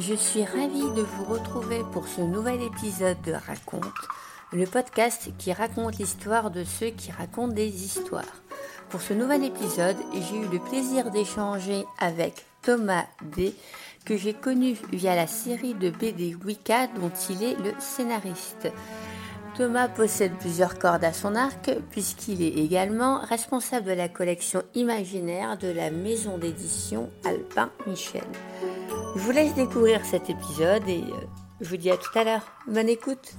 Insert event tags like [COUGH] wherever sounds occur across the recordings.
Je suis ravie de vous retrouver pour ce nouvel épisode de Raconte, le podcast qui raconte l'histoire de ceux qui racontent des histoires. Pour ce nouvel épisode, j'ai eu le plaisir d'échanger avec Thomas D, que j'ai connu via la série de BD Wicca dont il est le scénariste. Thomas possède plusieurs cordes à son arc puisqu'il est également responsable de la collection imaginaire de la maison d'édition Alpin Michel. Je vous laisse découvrir cet épisode et euh, je vous dis à tout à l'heure. Bonne écoute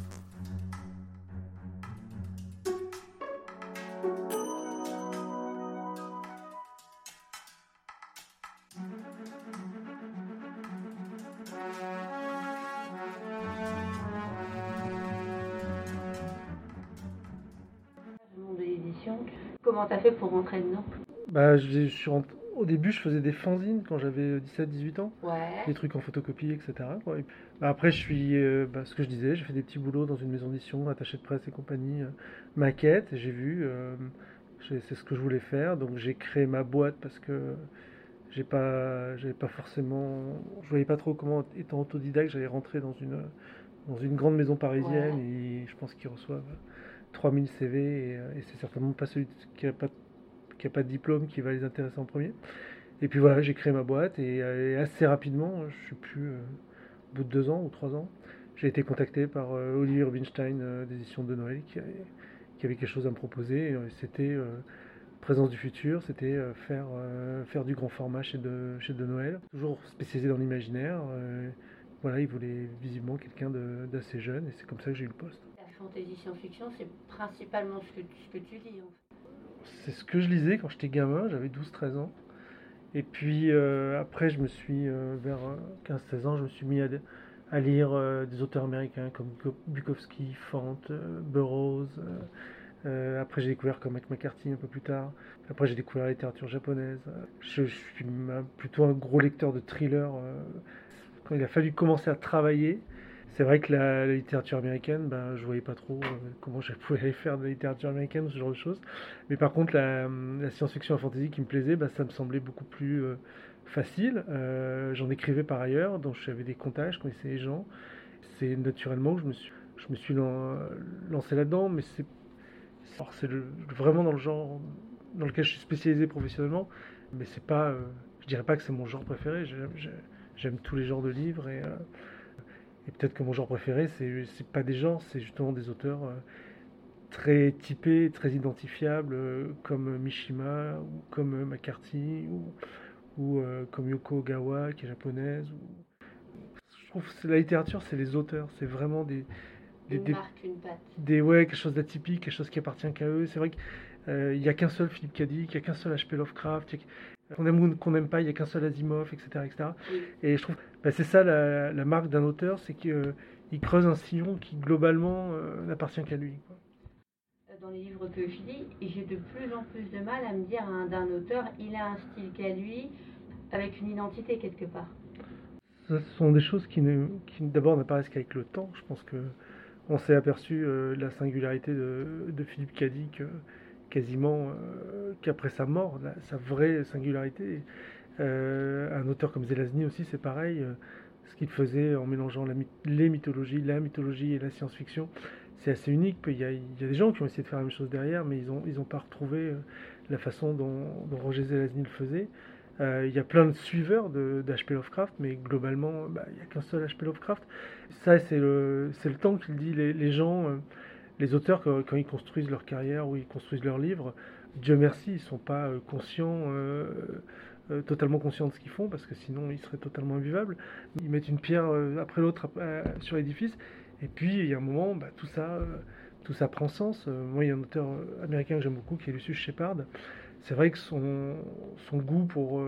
Comment t'as fait pour rentrer dedans? Bah, je suis rentré- Au début, je faisais des fanzines quand j'avais 17-18 ans, Ouais. des trucs en photocopie, etc. quoi. Et puis, bah, après, je suis, euh, bah, ce que je disais, j'ai fait des petits boulots dans une maison d'édition, attaché de presse et compagnie, euh, maquette, et j'ai vu, euh, c'est ce que je voulais faire, donc j'ai créé ma boîte parce que j'ai pas, j'avais pas forcément, je voyais pas trop comment, étant autodidacte, j'allais rentrer dans une, dans une grande maison parisienne, et je pense qu'ils reçoivent 3000 CV, et, euh, et c'est certainement pas celui qui a pas qui a pas de diplôme qui va les intéresser en premier. Et puis voilà, j'ai créé ma boîte et, euh, assez rapidement, je suis plus, euh, au bout de deux ans ou trois ans, j'ai été contacté par euh, Olivier Rubinstein d'édition de Noël qui avait, quelque chose à me proposer. C'était Présence du futur, c'était faire, faire du grand format chez de, chez de Noël, toujours spécialisé dans l'imaginaire. voilà, il voulait visiblement quelqu'un d'assez jeune et c'est comme ça que j'ai eu le poste. La fantasy science-fiction, c'est principalement ce que, ce que tu lis. En fait. C'est ce que je lisais quand j'étais gamin, j'avais 12-13 ans. Et puis euh, après, je me suis, euh, vers euh, 15-16 ans, je me suis mis à, lire euh, des auteurs américains comme Bukowski, Fant, euh, Burroughs. euh, euh, après, j'ai découvert Cormac McCarthy un peu plus tard. Après, j'ai découvert la littérature japonaise. Je, suis plutôt un gros lecteur de thrillers. euh, quand il a fallu commencer à travailler, c'est vrai que la, littérature américaine, ben, je voyais pas trop euh, comment je pouvais aller faire de la littérature américaine ce genre de choses. Mais par contre, la, science-fiction et la fantasy qui me plaisait, ben, ça me semblait beaucoup plus euh, facile. Euh, J'en écrivais par ailleurs, donc j'avais des contacts, je connaissais les gens. C'est naturellement que je me suis, je me suis lan- lancé là-dedans, mais c'est vraiment dans le genre dans lequel je suis spécialisé professionnellement, mais c'est pas, je dirais pas que c'est mon genre préféré. J'aime- tous les genres de livres et, et peut-être que mon genre préféré, c'est c'est pas des genres, c'est justement des auteurs euh, très typés, très identifiables, euh, comme Mishima ou comme euh, McCarthy ou, ou, comme Yoko Ogawa qui est japonaise. ou- Je trouve que la littérature, c'est les auteurs, c'est vraiment des, des- Une des- marque, une patte. des ouais quelque chose d'atypique quelque chose qui appartient qu'à eux c'est vrai qu'il n'y a qu'un seul Philippe Cadic il n'y a qu'un seul H.P. Lovecraft a- qu'on aime ou qu'on n'aime pas il n'y a qu'un seul Asimov etc etc et je trouve bah, c'est ça la, la marque d'un auteur c'est qu'il creuse un sillon qui globalement euh, n'appartient qu'à lui quoi. Dans les livres que je lis, j'ai de plus en plus de mal à me dire hein, d'un auteur, il a un style qu'à lui, avec une identité quelque part. Ce sont des choses qui, ne, qui d'abord n'apparaissent qu'avec le temps. Je pense que on s'est aperçu euh, de la singularité de, de Philippe Cadic euh, quasiment euh, qu'après sa mort, sa vraie singularité. Euh, un auteur comme Zelazny aussi, c'est pareil. euh, ce qu'il faisait en mélangeant les mythologies, la mythologie et la science-fiction, c'est assez unique. Il y, a, il y a des gens qui ont essayé de faire la même chose derrière, mais ils n'ont ils pas retrouvé la façon dont, Roger Zelazny le faisait. Il y a plein de suiveurs d'H.P. Lovecraft, mais globalement, bah, il n'y a qu'un seul H.P. Lovecraft. Ça, c'est le, le temps qu'il dit. Les, les gens, les auteurs, quand, ils construisent leur carrière ou ils construisent leurs livres, Dieu merci, ils ne sont pas euh, conscients, euh, euh, totalement conscients de ce qu'ils font, parce que sinon, ils seraient totalement invivables. Ils mettent une pierre après l'autre sur l'édifice, et puis, il y a un moment, bah, tout ça... tout ça prend sens. Moi, il y a un auteur américain que j'aime beaucoup qui est Lucius Shepard. c'est vrai que son goût pour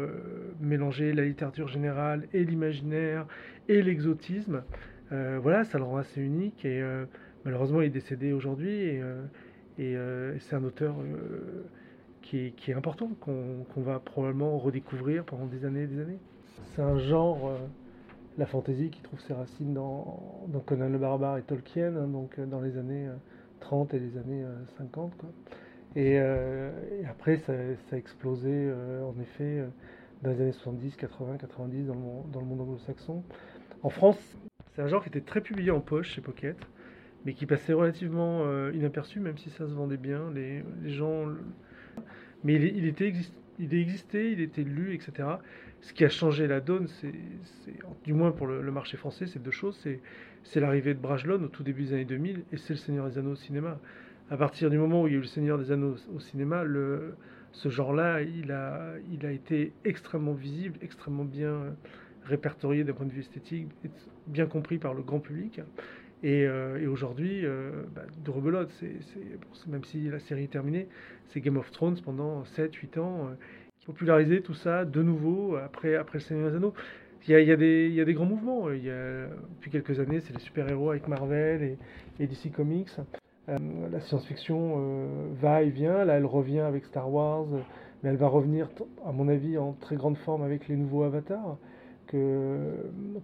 mélanger la littérature générale et l'imaginaire et l'exotisme, voilà, ça le rend assez unique. Et malheureusement, il est décédé aujourd'hui. Et, et c'est un auteur qui est, important, qu'on va probablement redécouvrir pendant des années et des années. C'est un genre, euh, la fantasy, qui trouve ses racines dans, Conan le Barbare et Tolkien, hein, donc euh, dans les années 30 euh, et les années 50. Et, après, ça, a explosé, en effet, dans les années 70, 80, 90, dans le, dans le monde anglo-saxon. En France, c'est un genre qui était très publié en poche chez Pocket, mais qui passait relativement inaperçu, même si ça se vendait bien. Les, gens mais il, était il existait, il était lu, etc. Ce qui a changé la donne, c'est, du moins pour le, marché français, c'est deux choses. C'est, l'arrivée de Brajlon au tout début des années 2000 et c'est le Seigneur des Anneaux au cinéma. À partir du moment où il y a eu le Seigneur des Anneaux au cinéma, ce genre-là, il a, il a été extrêmement visible, extrêmement bien répertorié d'un point de vue esthétique, bien compris par le grand public. Euh, et, aujourd'hui, euh, bah, de rebelote, c'est, même si la série est terminée, c'est Game of Thrones pendant 7-8 ans, euh, qui popularisé tout ça de nouveau après, après le Seigneur des Anneaux. Il y, a, des, il y a des grands mouvements. Il y a, depuis quelques années, c'est les super-héros avec Marvel et, DC Comics. la science-fiction va et vient. Là, elle revient avec Star Wars, mais elle va revenir, à mon avis, en très grande forme avec les nouveaux avatars que,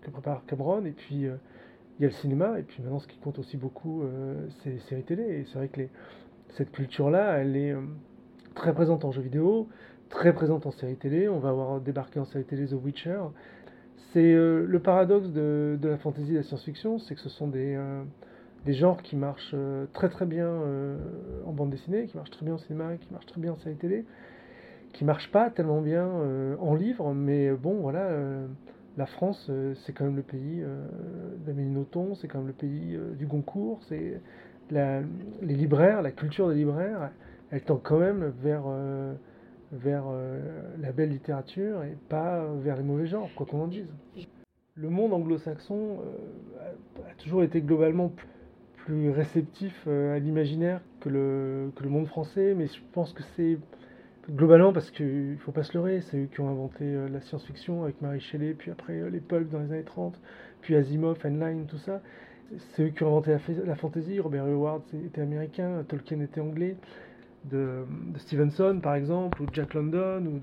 que prépare Cameron. Et puis il y a le cinéma, et puis maintenant ce qui compte aussi beaucoup, euh, c'est les séries télé. Et c'est vrai que cette culture-là, elle est euh, très présente en jeux vidéo, très présente en séries télé. On va avoir débarqué en série télé The Witcher. C'est euh, le paradoxe de, la fantasy et de la science-fiction, c'est que ce sont des, des genres qui marchent très très bien en bande dessinée, qui marchent très bien au cinéma, qui marchent très bien en série télé, qui marchent pas tellement bien en livre, mais bon voilà la France, euh, c'est quand même le pays euh, d'Amélie Nothomb, c'est quand même le pays euh, du Goncourt, c'est les libraires, la culture des libraires, elle tend quand même vers, la belle littérature et pas vers les mauvais genres, quoi qu'on en dise. Le monde anglo-saxon a, toujours été globalement plus réceptif à l'imaginaire que le, que le monde français, mais je pense que c'est Globalement, parce qu'il ne faut pas se leurrer, c'est eux qui ont inventé euh, la science-fiction avec Marie Shelley, puis après euh, les pulps dans les années 30, puis Asimov, Heinlein, tout ça. C'est eux qui ont inventé la, la fantasy. Robert Howard était américain, Tolkien était anglais. De, Stevenson, par exemple, ou Jack London, ou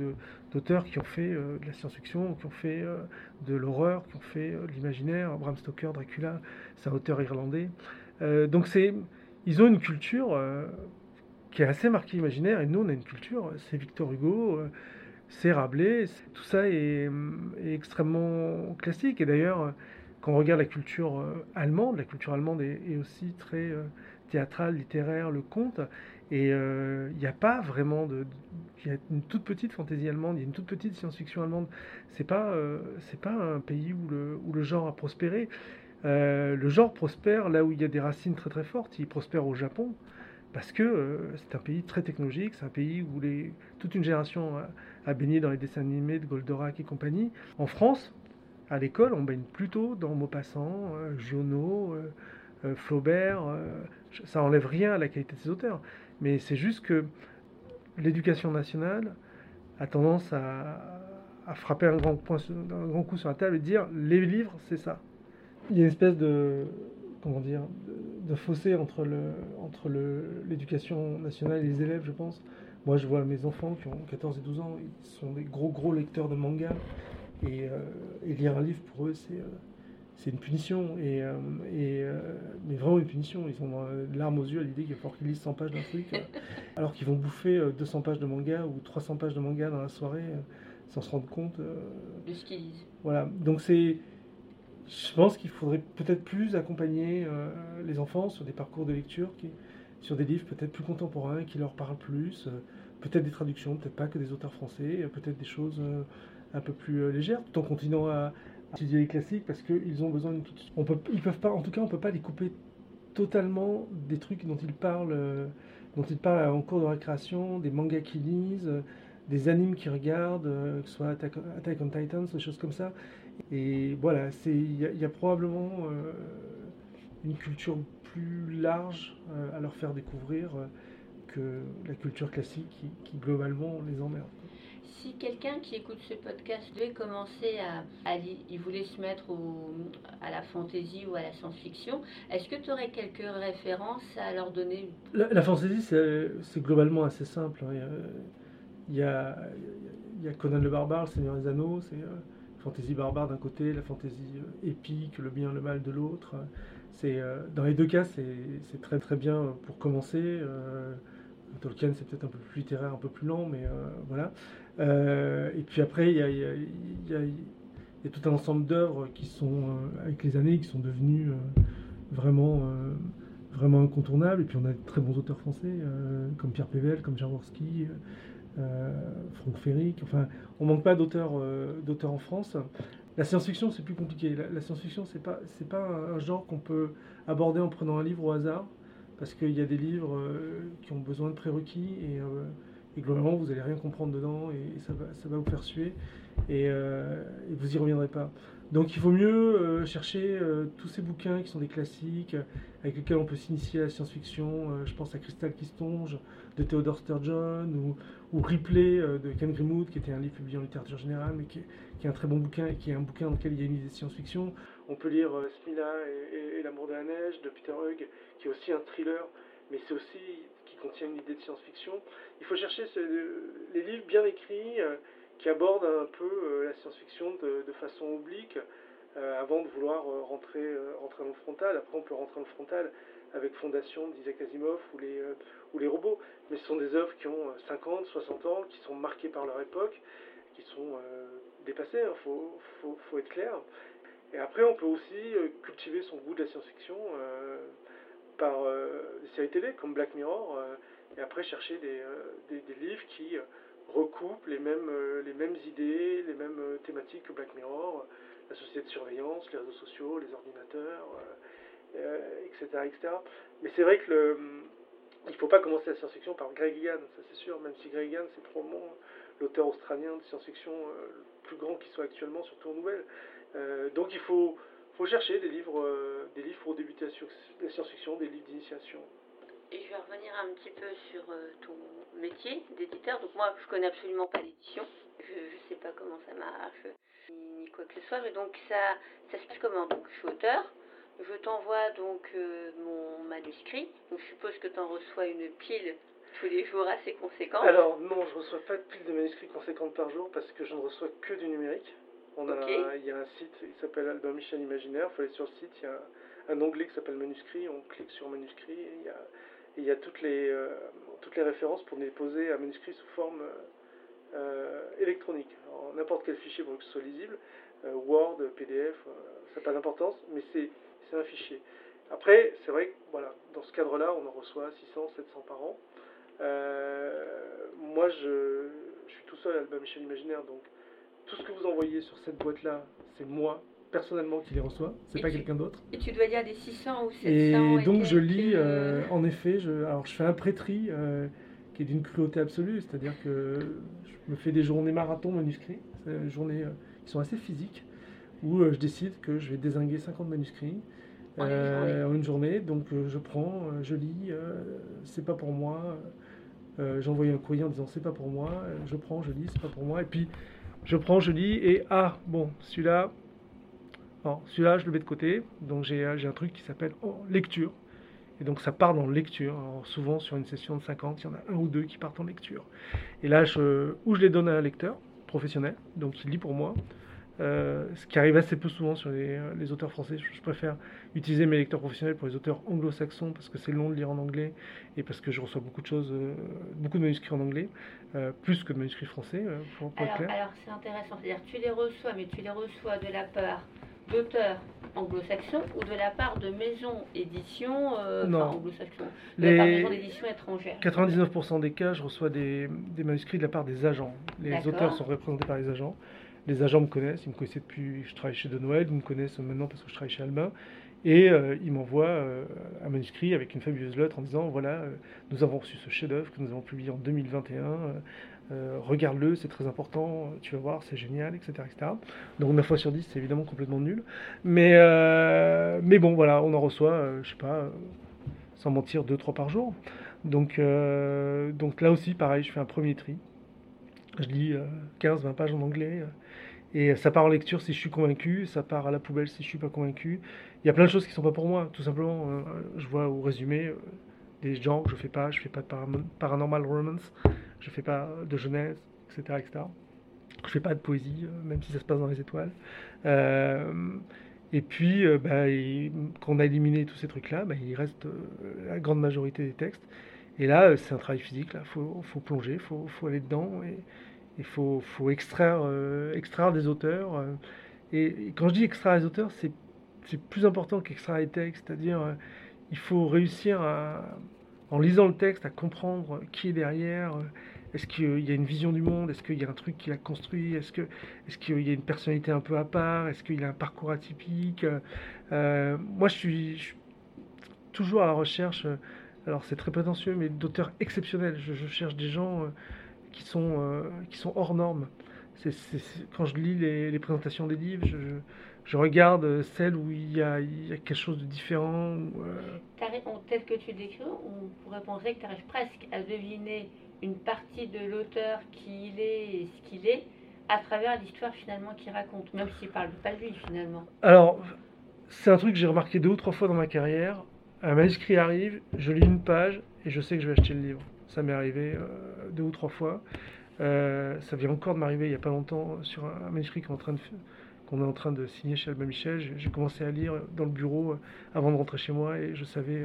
d'auteurs qui ont fait euh, de la science-fiction, qui ont fait de l'horreur, qui ont fait de l'imaginaire. Bram Stoker, Dracula, c'est un auteur irlandais. donc ils ont une culture qui est assez marqué imaginaire. Et nous, on a une culture, c'est Victor Hugo, euh, c'est Rabelais, tout ça est, extrêmement classique. Et d'ailleurs, quand on regarde la culture euh, allemande, la culture allemande est, aussi très euh, théâtrale, littéraire, le conte. Et il n'y a pas vraiment de. Il y a une toute petite fantaisie allemande, il y a une toute petite science-fiction allemande. C'est pas, pas un pays où le, où le genre a prospéré. le genre prospère là où il y a des racines très très fortes. Il prospère au Japon parce que euh, c'est un pays très technologique, c'est un pays où les, toute une génération a, baigné dans les dessins animés de Goldorak et compagnie. En France, à l'école, on baigne plutôt dans Maupassant, euh, Giono, euh, Flaubert. ça enlève rien à la qualité de ces auteurs, mais c'est juste que l'éducation nationale a tendance à, frapper un grand, un grand coup sur la table et dire les livres, c'est ça. Il y a une espèce de comment dire, de, fossé entre le entre l'éducation nationale et les élèves, je pense. Moi, je vois mes enfants qui ont 14 et 12 ans, ils sont des gros gros lecteurs de manga et, euh, lire un livre pour eux, c'est euh, c'est une punition et, euh, et mais vraiment une punition. Ils ont larmes aux yeux à l'idée qu'il faut qu'ils lisent 100 pages d'un truc, alors qu'ils vont bouffer 200 pages de manga ou 300 pages de manga dans la soirée sans se rendre compte de ce qu'ils lisent. Voilà, donc c'est je pense qu'il faudrait peut-être plus accompagner euh, les enfants sur des parcours de lecture, sur des livres peut-être plus contemporains, qui leur parlent plus, euh, peut-être des traductions, peut-être pas que des auteurs français, euh, peut-être des choses un peu plus légères, tout en continuant à, étudier les classiques parce qu'ils ont besoin d'une on peut, ils peuvent pas, en tout cas, on peut pas les couper totalement des trucs dont ils parlent, dont ils parlent en cours de récréation, des mangas qu'ils lisent, des animes qu'ils regardent, que ce soit Attack on Titans, des choses comme ça. Et voilà, il y, a probablement euh, une culture plus large euh, à leur faire découvrir euh, que la culture classique qui, qui globalement les emmerde. Si quelqu'un qui écoute ce podcast devait commencer à, il voulait se mettre à la fantasy ou à la science-fiction, est-ce que tu aurais quelques références à leur donner? La, la fantasy, c'est globalement assez simple. Hein. Il y a, il y a Conan le barbare, le Seigneur des Anneaux, c'est euh, fantasy barbare d'un côté, la fantasy euh, épique, le bien, le mal de l'autre. Euh, dans les deux cas, c'est très très bien pour commencer. Tolkien, c'est peut-être un peu plus littéraire, un peu plus lent, mais voilà. Euh, et puis après, il y a, tout un ensemble d'œuvres qui sont, euh, avec les années, qui sont devenues euh, vraiment, vraiment incontournables. Et puis on a de très bons auteurs français, comme Pierre Pével, comme Jaworski, Franck Ferric. Enfin, on manque pas d'auteurs d'auteurs en France. La science-fiction, c'est plus compliqué. La, science-fiction, c'est pas, c'est pas un, genre qu'on peut aborder en prenant un livre au hasard, parce qu'il y a des livres qui ont besoin de prérequis et et globalement, vous n'allez rien comprendre dedans et ça va, ça va vous faire suer et, euh, vous y reviendrez pas. Donc il vaut mieux euh, chercher euh, tous ces bouquins qui sont des classiques, avec lesquels on peut s'initier à la science-fiction. je pense à Crystal qui de Theodore Sturgeon ou, Ripley de Ken Grimwood, qui était un livre publié en littérature générale, mais qui est, qui est, un très bon bouquin et qui est un bouquin dans lequel il y a une idée de science-fiction. On peut lire Smila et, et L'amour de la neige de Peter Hugg, qui est aussi un thriller, mais c'est aussi contient une idée de science-fiction. Il faut chercher les livres bien écrits euh, qui abordent un peu euh, la science-fiction de, façon oblique euh, avant de vouloir rentrer, rentrer dans le frontal. Après, on peut rentrer dans le frontal avec Fondation d'Isaac Asimov ou les, robots. Mais ce sont des œuvres qui ont 50, 60 ans, qui sont marquées par leur époque, qui sont dépassées, il hein, faut, être clair. Et après, on peut aussi cultiver son goût de la science-fiction par euh, des séries télé comme Black Mirror, euh, et après chercher des, euh, des, livres qui recoupent les mêmes, les mêmes idées, les mêmes thématiques que Black Mirror, la société de surveillance, les réseaux sociaux, les ordinateurs, etc., etc. Mais c'est vrai que le, il ne faut pas commencer la science-fiction par Greg Egan, ça c'est sûr, même si Greg Egan c'est probablement l'auteur australien de science-fiction le plus grand qui soit actuellement, surtout en nouvelles. donc il faut, faut chercher des livres, euh, des livres pour débuter la science-fiction, des livres d'initiation. Et je vais revenir un petit peu sur euh, ton métier d'éditeur. Donc moi, je connais absolument pas l'édition. Je ne sais pas comment ça marche, ni, quoi que ce soit. Mais donc ça, ça se passe comment? Donc je suis auteur. Je t'envoie donc euh, mon manuscrit. Donc je suppose que tu en reçois une pile tous les jours assez conséquente. Alors non, je ne reçois pas de pile de manuscrits conséquentes par jour parce que je ne reçois que du numérique. On a, Il y a un site qui s'appelle Album Michel Imaginaire. Il faut aller sur le site, il y a un, onglet qui s'appelle Manuscrit. On clique sur Manuscrit et il y a, il y a toutes, les, euh, toutes les références pour déposer un manuscrit sous forme euh, électronique. N'importe quel fichier pour que ce soit lisible. Euh, Word, PDF, ça n'a pas d'importance, mais c'est un fichier. Après, c'est vrai que voilà, dans ce cadre-là, on en reçoit 600, 700 par an. moi, je, je, suis tout seul à Album Michel Imaginaire, donc tout ce que vous envoyez sur cette boîte-là, c'est moi personnellement qui les reçois, c'est pas quelqu'un d'autre. Et tu dois dire des 600 ou 700 Et donc je lis, euh, en effet, je, alors je fais un prêtri euh, qui est d'une cruauté absolue, c'est-à-dire que je me fais des journées marathon manuscrits, des journées euh, qui sont assez physiques, où je décide que je vais désinguer 50 manuscrits. En une, journée. Donc je prends, je lis, c'est pas pour moi. J'envoie un courrier en disant c'est pas pour moi. je prends, je lis, c'est pas pour moi. Et puis je prends, je lis, et ah, bon, celui-là, celui-là, je le mets de côté. Donc j'ai un truc qui s'appelle oh, lecture. Et donc ça part dans lecture. Alors souvent sur une session de 50, il y en a un ou deux qui partent en lecture. Et là, je, ou je les donne à un lecteur professionnel, donc il lit pour moi, euh, ce qui arrive assez peu souvent sur les, les auteurs français. Je, préfère utiliser mes lecteurs professionnels pour les auteurs anglo-saxons parce que c'est long de lire en anglais et parce que je reçois beaucoup de choses, euh, beaucoup de manuscrits en anglais, euh, plus que de manuscrits français, pour, pour alors, Alors c'est intéressant, c'est-à-dire tu les reçois, mais tu les reçois de la part d'auteurs anglo-saxons ou de la part de maisons éditions anglo-saxons, de la part de maisons d'édition étrangères 99% des cas, je reçois des, des manuscrits de la part des agents. Les auteurs sont représentés par les agents les agents me connaissent, ils me connaissaient depuis je travaille chez De Noël, ils me connaissent maintenant parce que je travaille chez Albin. Et euh, ils m'envoient euh, un manuscrit avec une fabuleuse lettre en disant voilà, euh, nous avons reçu ce chef-d'œuvre que nous avons publié en 2021. regarde-le, c'est très important, tu vas voir, c'est génial, etc.. Donc 9 fois sur 10, c'est évidemment complètement nul. Mais, mais bon, voilà, on en reçoit, je sais pas, sans mentir, 2-3 par jour. Donc, euh, donc là aussi, pareil, je fais un premier tri. Je lis 15-20 pages en anglais. Et ça part en lecture si je suis convaincu, ça part à la poubelle si je suis pas convaincu. Il y a plein de choses qui sont pas pour moi, tout simplement. je vois au résumé des genres que je fais pas. Je fais pas de paranormal romance, je fais pas de jeunesse, etc. etc. Je fais pas de poésie, même si ça se passe dans les étoiles. Et puis, euh, bah, quand on a éliminé tous ces trucs-là, bah, il reste euh, la grande majorité des textes. Et là, euh, c'est un travail physique. Il faut, plonger, il faut, aller dedans. Il faut, faut extraire, des auteurs. Et, quand je dis extraire des auteurs, c'est plus important qu'extraire les textes. C'est-à-dire, il faut réussir en lisant le texte, à comprendre qui est derrière, est-ce qu'il y a une vision du monde Est-ce qu'il y a un truc qu'il a construit Est-ce qu'il y a une personnalité un peu à part Est-ce qu'il a un parcours atypique euh, Moi, je suis, toujours à la recherche, euh, alors c'est très prétentieux, mais d'auteurs exceptionnels. Je, cherche des gens euh, qui, sont, qui sont hors normes. quand je lis les, présentations des livres, je, regarde celles où il y, a, quelque chose de différent. tel que tu décris, on pourrait penser que tu arrives presque à deviner une partie de l'auteur qui il est et ce qu'il est à travers l'histoire finalement qu'il raconte, même s'il parle pas de lui finalement. Alors, c'est un truc que j'ai remarqué deux ou trois fois dans ma carrière. Un manuscrit arrive, je lis une page et je sais que je vais acheter le livre. Ça m'est arrivé euh, deux ou trois fois. Euh, ça vient encore de m'arriver il n'y a pas longtemps sur un, manuscrit qu'on est en train de qu'on est en train de signer chez Albin Michel. J'ai commencé à lire dans le bureau euh, avant de rentrer chez moi et je savais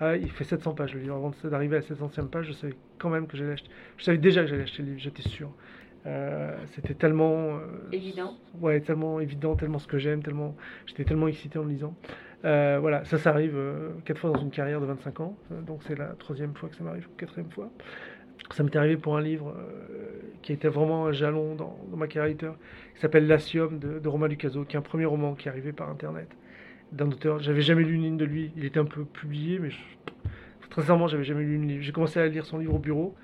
ah, il fait 700 pages le livre. Avant d'arriver à la 700e page, je savais quand même que j'allais acheter. Je savais déjà que j'allais acheter le livre, j'étais sûr. Euh, c'était tellement euh, évident. Ouais, tellement évident, tellement ce que j'aime, tellement j'étais tellement excité en le lisant. Euh, voilà, ça, ça arrive quatre fois dans une carrière de 25 ans, donc c'est la troisième fois que ça m'arrive, quatrième fois. Ça m'est arrivé pour un livre qui était vraiment un jalon dans, ma carrière qui s'appelle L'Asium de, Romain Lucaso, qui est un premier roman qui est arrivé par internet d'un auteur. J'avais jamais lu une ligne de lui. Il était un peu publié, mais très sincèrement, j'avais jamais lu une ligne. J'ai commencé à lire son livre au bureau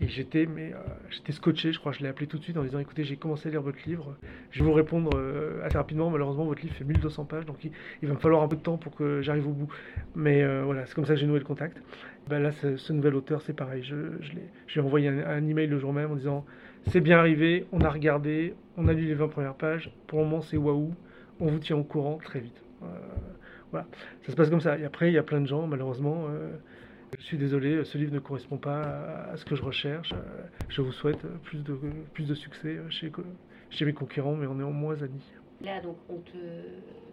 et j'étais mais euh, j'étais scotché. Je crois, je l'ai appelé tout de suite en disant écoutez, j'ai commencé à lire votre livre. Je vais vous répondre euh, assez rapidement. Malheureusement, votre livre fait 1200 pages, donc il, va me falloir un peu de temps pour que j'arrive au bout. Mais euh, voilà, c'est comme ça que j'ai noué le contact. Ben là, ce, nouvel auteur, c'est pareil. Je, lui ai envoyé un, un, email le jour même en disant c'est bien arrivé, on a regardé, on a lu les 20 premières pages. Pour le moment, c'est waouh. On vous tient au courant très vite. Voilà, ça se passe comme ça. Et après, il y a plein de gens, malheureusement. Euh, je suis désolé, ce livre ne correspond pas à ce que je recherche. Euh, je vous souhaite plus de, plus de succès chez, chez mes concurrents, mais on est en moins amis. Là, donc, on te,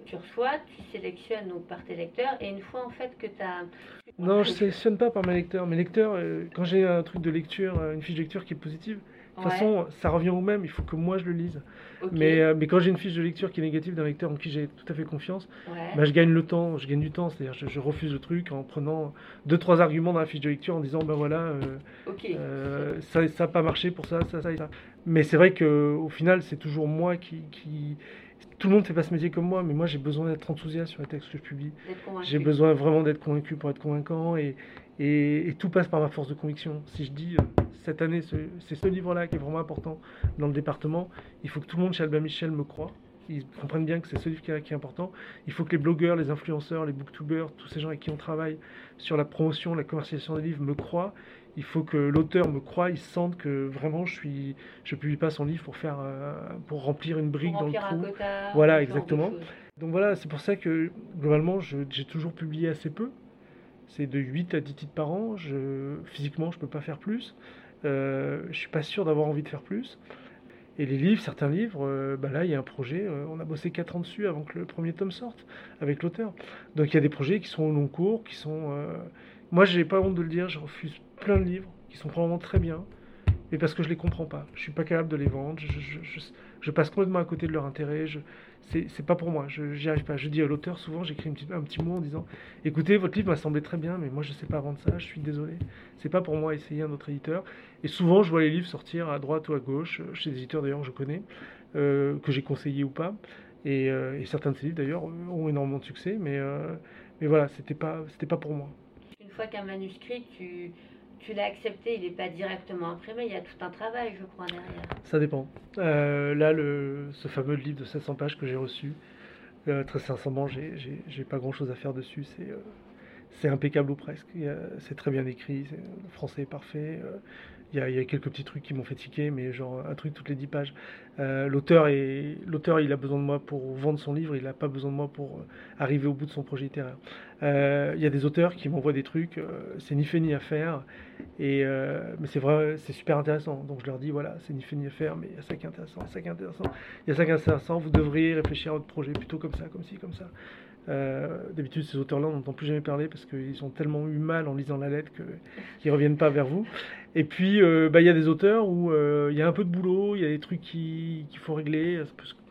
tu reçois, tu sélectionnes donc, par tes lecteurs, et une fois en fait que tu as. Non, je sélectionne pas par mes lecteurs. Mes lecteurs, quand j'ai un truc de lecture, une fiche de lecture qui est positive, de toute façon, ça revient au même, il faut que moi je le lise. Mais, euh, mais quand j'ai une fiche de lecture qui est négative d'un lecteur en qui j'ai tout à fait confiance, bah, je gagne le temps, je gagne du temps. C'est-à-dire je, je, refuse le truc en prenant deux, trois arguments dans la fiche de lecture en disant ben voilà, euh, euh, ça n'a pas marché pour ça, ça, ça et ça. Mais c'est vrai qu'au final, c'est toujours moi qui, qui, tout le monde ne fait pas ce métier comme moi, mais moi j'ai besoin d'être enthousiaste sur les textes que je publie. J'ai besoin vraiment d'être convaincu pour être convaincant et, et, tout passe par ma force de conviction. Si je dis euh, cette année, c'est ce livre-là qui est vraiment important dans le département, il faut que tout le monde chez Albin Michel me croit. Ils comprennent bien que c'est ce livre qui est, important. Il faut que les blogueurs, les influenceurs, les booktubers, tous ces gens avec qui on travaille sur la promotion, la commercialisation des livres me croient. Il faut que l'auteur me croie, il sente que vraiment je suis, je publie pas son livre pour faire, euh, pour remplir une brique dans le trou. voilà, exactement. Donc voilà, c'est pour ça que globalement, j'ai toujours publié assez peu. C'est de 8 à 10 titres par an. Je, physiquement, je ne peux pas faire plus. Euh, je ne suis pas sûr d'avoir envie de faire plus. Et les livres, certains livres, euh, bah là, il y a un projet, euh, on a bossé 4 ans dessus avant que le premier tome sorte avec l'auteur. Donc il y a des projets qui sont au long cours, qui sont... Moi, je n'ai pas honte de le dire, je refuse plein de livres qui sont probablement très bien, mais parce que je ne les comprends pas. Je ne suis pas capable de les vendre, je, passe complètement à côté de leur intérêt. C'est pas pour moi, je n'y arrive pas. Je dis à l'auteur, souvent j'écris un petit mot en disant Écoutez, votre livre m'a semblé très bien, mais moi je sais pas vendre ça, je suis désolé. C'est pas pour moi, essayez un autre éditeur. Et souvent je vois les livres sortir à droite ou à gauche, chez des éditeurs d'ailleurs que je connais, euh, que j'ai conseillé ou pas. Euh, et, certains de ces livres d'ailleurs ont énormément de succès, mais, euh, mais voilà, c'était pas, pas pour moi. Une fois qu'un manuscrit, tu tu l'as accepté, il n'est pas directement imprimé, il y a tout un travail, je crois, derrière. Ça dépend. Euh, là, le, ce fameux livre de 700 pages que j'ai reçu, euh, très sincèrement, j'ai pas grand chose à faire dessus. C'est c'est impeccable ou presque. C'est très bien écrit, le français est parfait. Il y, a, quelques petits trucs qui m'ont fait tiquer, mais genre un truc toutes les dix pages. Euh, l'auteur, il a besoin de moi pour vendre son livre, il n'a pas besoin de moi pour euh, arriver au bout de son projet littéraire. Euh, il y a des auteurs qui m'envoient des trucs, c'est ni fait ni à faire, mais c'est vrai, c'est super intéressant. Donc je leur dis, voilà, c'est ni fait ni à faire, mais il y a ça qui est intéressant, il y a ça qui est intéressant, il y a ça qui est intéressant, vous devriez réfléchir à votre projet plutôt comme ça, comme ci, comme ça. Euh, d'habitude, ces auteurs-là, on n'entend plus jamais parler parce qu'ils ont tellement eu mal en lisant la lettre qu'ils ne reviennent pas vers vous. Et puis, euh, bah, il y a des auteurs où euh, il y a un peu de boulot, il y a des trucs qu'il faut régler,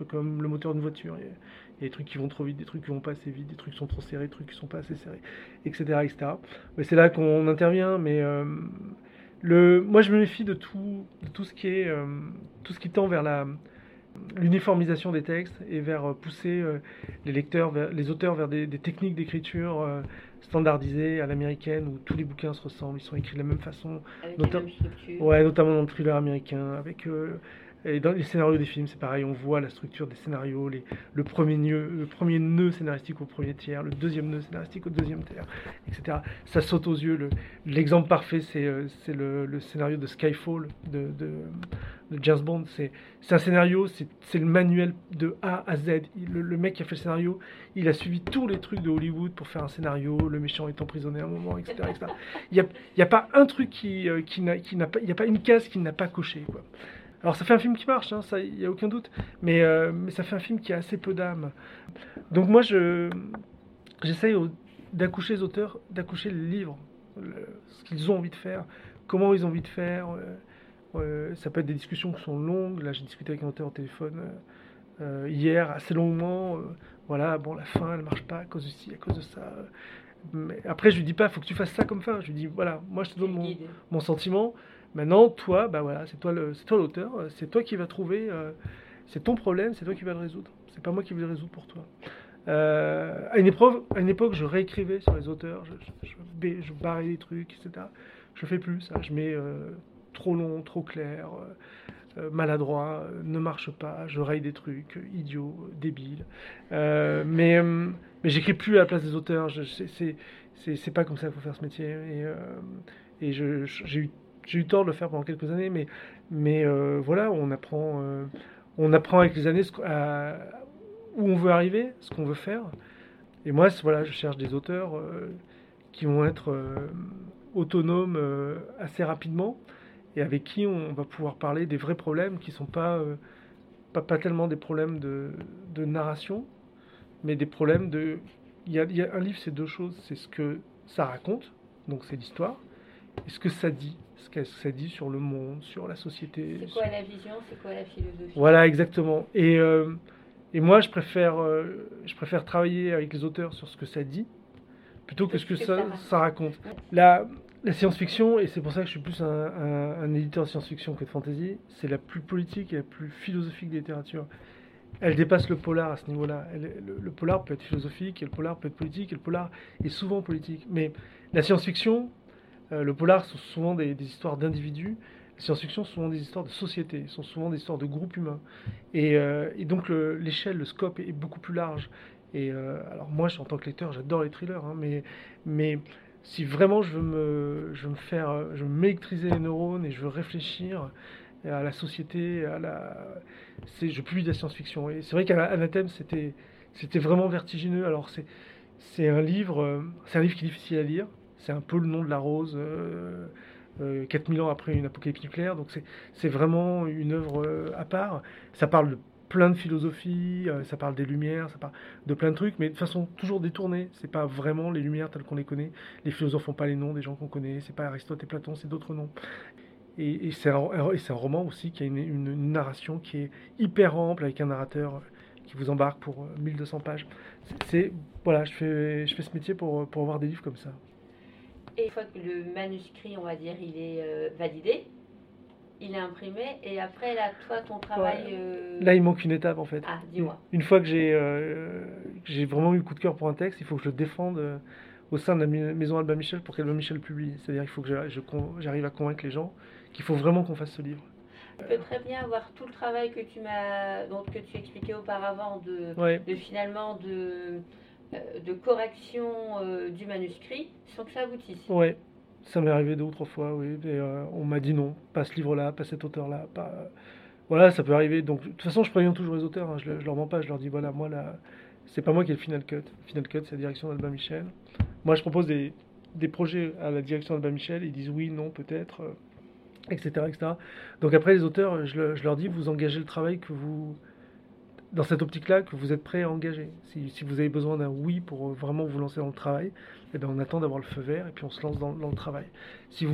comme le moteur d'une voiture. Il y, a, des trucs qui vont trop vite, des trucs qui vont pas assez vite, des trucs qui sont trop serrés, des trucs qui sont pas assez serrés, etc. etc. Mais c'est là qu'on intervient. Mais le, moi, je me méfie de tout, de tout, ce qui est, tout ce qui tend vers la l'uniformisation des textes et vers euh, pousser euh, les lecteurs, les auteurs vers des, techniques d'écriture euh, standardisées à l'américaine où tous les bouquins se ressemblent, ils sont écrits de la même façon. ouais, notamment dans le thriller américain, avec dans les scénarios des films, c'est pareil, on voit la structure des scénarios, les, le, premier nœud, scénaristique au premier tiers, le deuxième nœud scénaristique au deuxième tiers, etc. Ça saute aux yeux. L'exemple parfait, c'est le, le, scénario de Skyfall de, de, James Bond. C'est un scénario, c'est le manuel de A à Z. Le, mec qui a fait le scénario, il a suivi tous les trucs de Hollywood pour faire un scénario. Le méchant est emprisonné à un moment, etc. Il n'y a, pas un truc qui, euh, n'a pas, il n'y a pas une case qui n'a pas coché. Quoi. Alors ça fait un film qui marche, hein, il n'y a aucun doute, mais, euh, mais ça fait un film qui a assez peu d'âme. Donc moi, je j'essaye d'accoucher les auteurs, d'accoucher les livres, ce qu'ils ont envie de faire, comment ils ont envie de faire. Euh, euh, ça peut être des discussions qui sont longues. Là, j'ai discuté avec un auteur au téléphone hier, assez longuement. voilà, bon, la fin, elle marche pas à cause de ci, à cause de ça. Mais après, je lui dis pas, faut que tu fasses ça comme fin. Je lui dis, voilà, moi, je te donne mon, mon sentiment. Maintenant, toi, bah voilà, c'est toi l'auteur, euh, c'est toi qui vas trouver, euh, c'est ton problème, c'est toi qui vas le résoudre. C'est pas moi qui vais le résoudre pour toi. Euh, à, une épreuve, à une époque, je réécrivais sur les auteurs, je, je, barrais des trucs, etc. Je fais plus ça. Je mets trop long, trop clair, maladroit, ne marche pas. Je raye des trucs idiots, débiles. mais mais j'écris plus à la place des auteurs. C'est pas comme ça qu'il faut faire ce métier. Et, et j'ai eu j'ai eu tort de le faire pendant quelques années, mais, mais euh, voilà, on apprend, euh, on apprend avec les années où on veut arriver, ce qu'on veut faire. Et moi, voilà, je cherche des auteurs euh, qui vont être autonomes assez rapidement et avec qui on va pouvoir parler des vrais problèmes qui ne sont pas, pas, pas, tellement des problèmes de, de narration, mais des problèmes de... Il y, a, un livre, c'est deux choses. C'est ce que ça raconte, donc c'est l'histoire, et ce que ça dit ce que ça dit sur le monde, sur la société. C'est quoi la vision, c'est quoi la philosophie? Voilà, exactement. Et, euh, et moi, je préfère, euh, je préfère travailler avec les auteurs sur ce que ça dit, plutôt que ce que, ça, ça, raconte. La, la science-fiction, et c'est pour ça que je suis plus un, un, éditeur de science-fiction que de fantasy, c'est la plus politique et la plus philosophique des littératures. Elle dépasse le polar à ce niveau-là. Le, le, polar peut être philosophique, et le polar peut être politique, et le polar est souvent politique. Mais la science-fiction, euh, le polar sont souvent des, histoires d'individus. La science-fiction sont souvent des histoires de société, sont souvent des histoires de groupes humains. Et, euh, donc l'échelle, le, scope est, beaucoup plus large. Et euh, alors moi, en tant que lecteur, j'adore les thrillers, hein, mais, mais si vraiment je veux me, je me faire, je veux m'électriser les neurones et je veux réfléchir à la société, à la, je publie de la science-fiction. Et c'est vrai qu'Anathème, c'était, vraiment vertigineux. Alors c'est un livre, c'est un livre qui est difficile à lire c'est un peu le nom de la rose. Euh, 4000 euh, ans après une apocalypse nucléaire, donc c'est vraiment une œuvre euh, à part. Ça parle de plein de philosophie, euh, ça parle des lumières, ça parle de plein de trucs, mais de façon toujours détournée. C'est pas vraiment les lumières telles qu'on les connaît. Les philosophes n'ont pas les noms des gens qu'on connaît. C'est pas Aristote et Platon, c'est d'autres noms. Et, c'est un, roman aussi qui a une, une, narration qui est hyper ample avec un narrateur qui vous embarque pour 1200 pages. C'est voilà, je fais, je fais ce métier pour, pour avoir des livres comme ça. Et une fois que le manuscrit, on va dire, il est euh, validé, il est imprimé, et après, là, toi, ton travail... Euh, là, il manque une étape, en fait. Ah, dis-moi. Une fois que j'ai euh, j'ai vraiment eu le coup de cœur pour un texte, il faut que je le défende au sein de la maison Albin Michel pour qu'Albin Michel publie. C'est-à-dire qu'il faut que j'arrive à convaincre les gens qu'il faut vraiment qu'on fasse ce livre. Je peux très bien voir tout le travail que tu m'as, que tu expliquais auparavant, de, de finalement de de correction du manuscrit sans que ça aboutisse. Ouais, ça m'est arrivé deux ou trois fois, oui. Et, on m'a dit non, pas ce livre-là, pas cet auteur-là. Voilà, ça peut arriver. Donc, de toute façon, je préviens toujours les auteurs. Hein. Je, je, leur mens pas. Je leur dis voilà, moi c'est pas moi qui ai le final cut. Final cut, c'est la direction d'Albin Michel. Moi, je propose des, projets à la direction d'Albin Michel. Ils disent oui, non, peut-être, etc., euh, etc. Donc après, les auteurs, je, leur dis vous engagez le travail que vous dans cette optique-là que vous êtes prêt à engager. Si, vous avez besoin d'un oui pour euh, vraiment vous lancer dans le travail, eh bien on attend d'avoir le feu vert et puis on se lance dans, le travail. Si,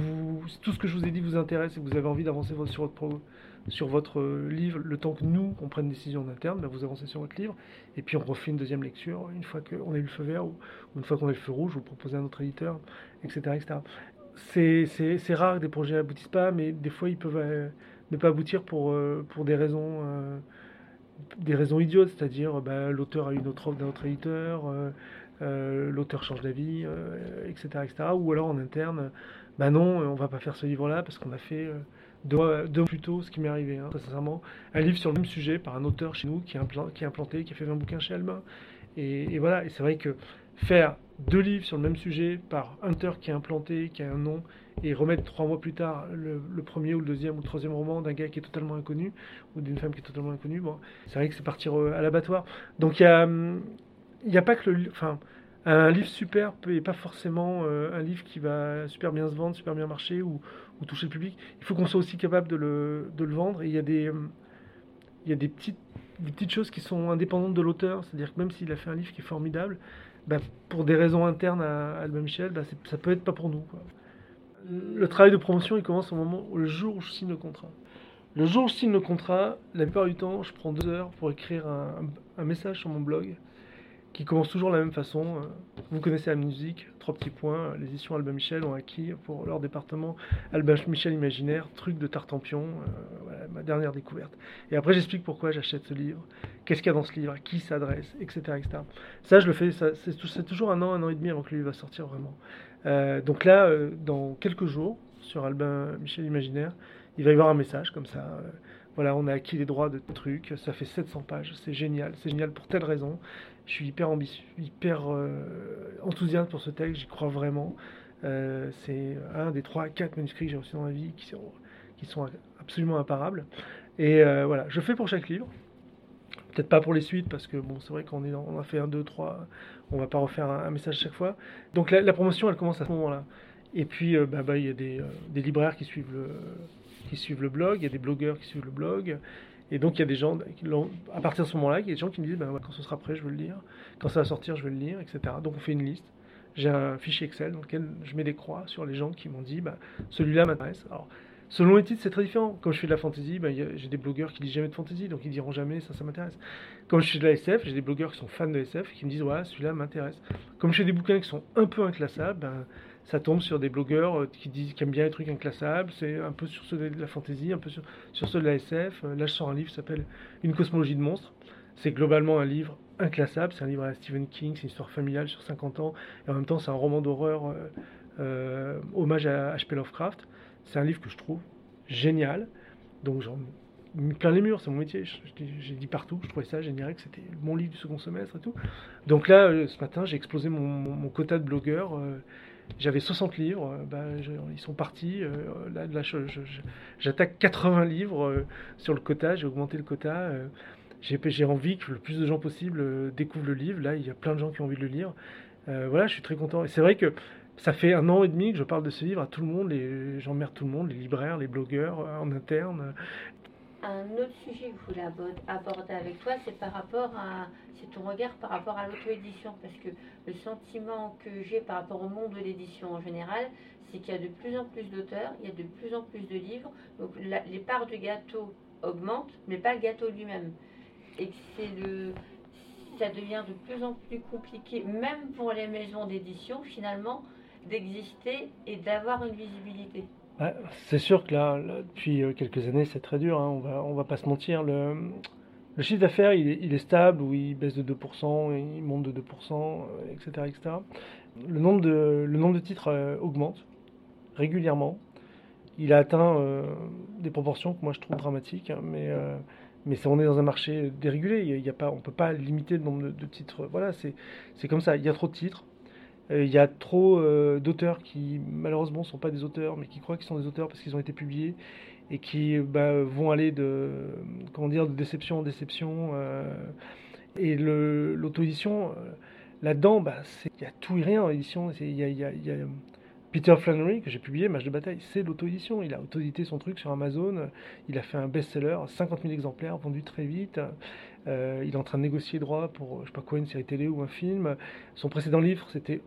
tout ce que je vous ai dit vous intéresse et que vous avez envie d'avancer sur votre sur votre livre le temps que nous, on prenne une décision en interne, ben vous avancez sur votre livre, et puis on refait une deuxième lecture une fois qu'on a eu le feu vert ou, une fois qu'on a eu le feu rouge, vous proposez un autre éditeur, etc. etc. C'est rare que des projets aboutissent pas, mais des fois ils peuvent euh, ne pas aboutir pour, euh, pour des raisons... Euh, des raisons idiotes, c'est-à-dire ben, l'auteur a une autre offre d'un autre éditeur, l'auteur change d'avis, etc., etc. Ou alors en interne, ben non, on va pas faire ce livre-là parce qu'on a fait deux, deux plus tôt ce qui m'est arrivé, hein, sincèrement. Un livre sur le même sujet par un auteur chez nous qui est, implanté, qui, a fait 20 bouquins chez Albin. Et, voilà, et c'est vrai que faire deux livres sur le même sujet par un auteur qui est implanté, qui a un nom, et remettre trois mois plus tard le, premier ou le deuxième ou le troisième roman d'un gars qui est totalement inconnu, ou d'une femme qui est totalement inconnue, bon, c'est vrai que c'est partir euh, à l'abattoir. Donc il n'y a, y a pas que le... Enfin, un livre super n'est pas forcément euh, un livre qui va super bien se vendre, super bien marcher ou, ou toucher le public. Il faut qu'on soit aussi capable de le, de le vendre. Et il y a des, il y a des petites, des petites choses qui sont indépendantes de l'auteur. C'est-à-dire que même s'il a fait un livre qui est formidable, bah, pour des raisons internes à Albin Michel, bah, ça peut être pas pour nous. Le travail de promotion, il commence au moment, le jour où je signe le contrat. Le jour où je signe le contrat, la plupart du temps, je prends deux heures pour écrire un, message sur mon blog qui commence toujours de la même façon. Euh, vous connaissez la musique, trois petits points. Les éditions Albin Michel ont acquis pour leur département Albin Michel Imaginaire, truc de Tartampion, euh, ma dernière découverte. Et après, j'explique pourquoi j'achète ce livre, qu'est-ce qu'il y a dans ce livre, à qui s'adresse, etc., etc. Ça, je le fais, c'est toujours un an, un an et demi avant que le livre va sortir vraiment. Euh, donc là, dans quelques jours, sur Albin Michel Imaginaire, il va y avoir un message comme ça. voilà, on a acquis les droits de trucs, ça fait 700 pages, c'est génial, c'est génial pour telle raison. Je suis hyper ambitieux, hyper euh, enthousiaste pour ce texte, j'y crois vraiment. Euh, c'est un des trois, quatre manuscrits que j'ai reçus dans ma vie qui sont, absolument imparables. Et euh, voilà, je fais pour chaque livre. Peut-être pas pour les suites, parce que bon, c'est vrai qu'on est a fait un, deux, trois, on va pas refaire un, message chaque fois. Donc la, promotion, elle commence à ce moment-là. Et puis, bah, bah, il y a des, des, libraires qui suivent, le, qui suivent le blog, il y a des blogueurs qui suivent le blog, et donc il y a des gens, à partir de ce moment-là, il y a des gens qui me disent ben, quand ce sera prêt, je veux le lire, quand ça va sortir, je veux le lire, etc. Donc on fait une liste. J'ai un fichier Excel dans lequel je mets des croix sur les gens qui m'ont dit ben, celui-là m'intéresse. Selon les titres, c'est très différent. Comme je fais de la fantasy, ben, j'ai des blogueurs qui disent jamais de fantasy, donc ils diront jamais ça, ça m'intéresse. Comme je fais de la SF, j'ai des blogueurs qui sont fans de SF qui me disent ouais, celui-là m'intéresse. Comme je fais des bouquins qui sont un peu inclassables, ben, ça tombe sur des blogueurs euh, qui, disent, qui aiment bien les trucs inclassables. C'est un peu sur ceux de la fantasy, un peu sur, sur ceux de la SF. Euh, là, je sors un livre qui s'appelle Une cosmologie de monstres. C'est globalement un livre inclassable. C'est un livre à Stephen King, c'est une histoire familiale sur 50 ans. Et en même temps, c'est un roman d'horreur euh, hommage à H.P. Lovecraft. C'est un livre que je trouve génial. Donc, j'en plein les murs, c'est mon métier. J'ai dit partout, je trouvais ça génial, que c'était mon livre du second semestre et tout. Donc là, ce matin, j'ai explosé mon, quota de blogueurs. J'avais 60 livres, euh, bah, ils sont partis. Euh, là, j'attaque 80 livres euh, sur le quota, j'ai augmenté le quota. j'ai envie que le plus de gens possible découvrent le livre. Là, il y a plein de gens qui ont envie de le lire. voilà, je suis très content. Et c'est vrai que ça fait un an et demi que je parle de ce livre à tout le monde. J'emmerde tout le monde, les libraires, les blogueurs en interne. Un autre sujet que je voulais aborder avec toi, c'est par rapport à, c'est ton regard par rapport à l'auto-édition, parce que le sentiment que j'ai par rapport au monde de l'édition en général, c'est qu'il y a de plus en plus d'auteurs, il y a de plus en plus de livres, donc les parts du gâteau augmentent, mais pas le gâteau lui-même, et que c'est le, ça devient de plus en plus compliqué, même pour les maisons d'édition finalement, d'exister et d'avoir une visibilité c'est sûr que là, depuis euh, quelques années, c'est très dur, hein, on va, on va pas se mentir. Le, chiffre d'affaires, il, est stable, ou il baisse de 2%, il monte de 2%, etc., etc. Le nombre de, le nombre de titres euh, augmente régulièrement. Il a atteint euh, des proportions que moi je trouve dramatiques, hein, mais, mais on est dans un marché dérégulé. Il y a pas, on ne peut pas limiter le nombre de, titres. Voilà, c'est comme ça. Il y a trop de titres. Euh, il y a trop euh, d'auteurs qui, malheureusement, ne sont pas des auteurs, mais qui croient qu'ils sont des auteurs parce qu'ils ont été publiés et qui bah, vont aller de, comment dire, de déception en déception. Euh, et l'auto-édition, là-dedans, bah, il y a tout et rien en édition. Il y a, Peter Flannery, que j'ai publié, Match de bataille, c'est l'auto-édition. Il a auto-édité son truc sur Amazon. Il a fait un best-seller, 50 000 exemplaires, vendus très vite. Euh, il est en train de négocier droit pour, je sais pas quoi, une série télé ou un film. Son précédent livre, c'était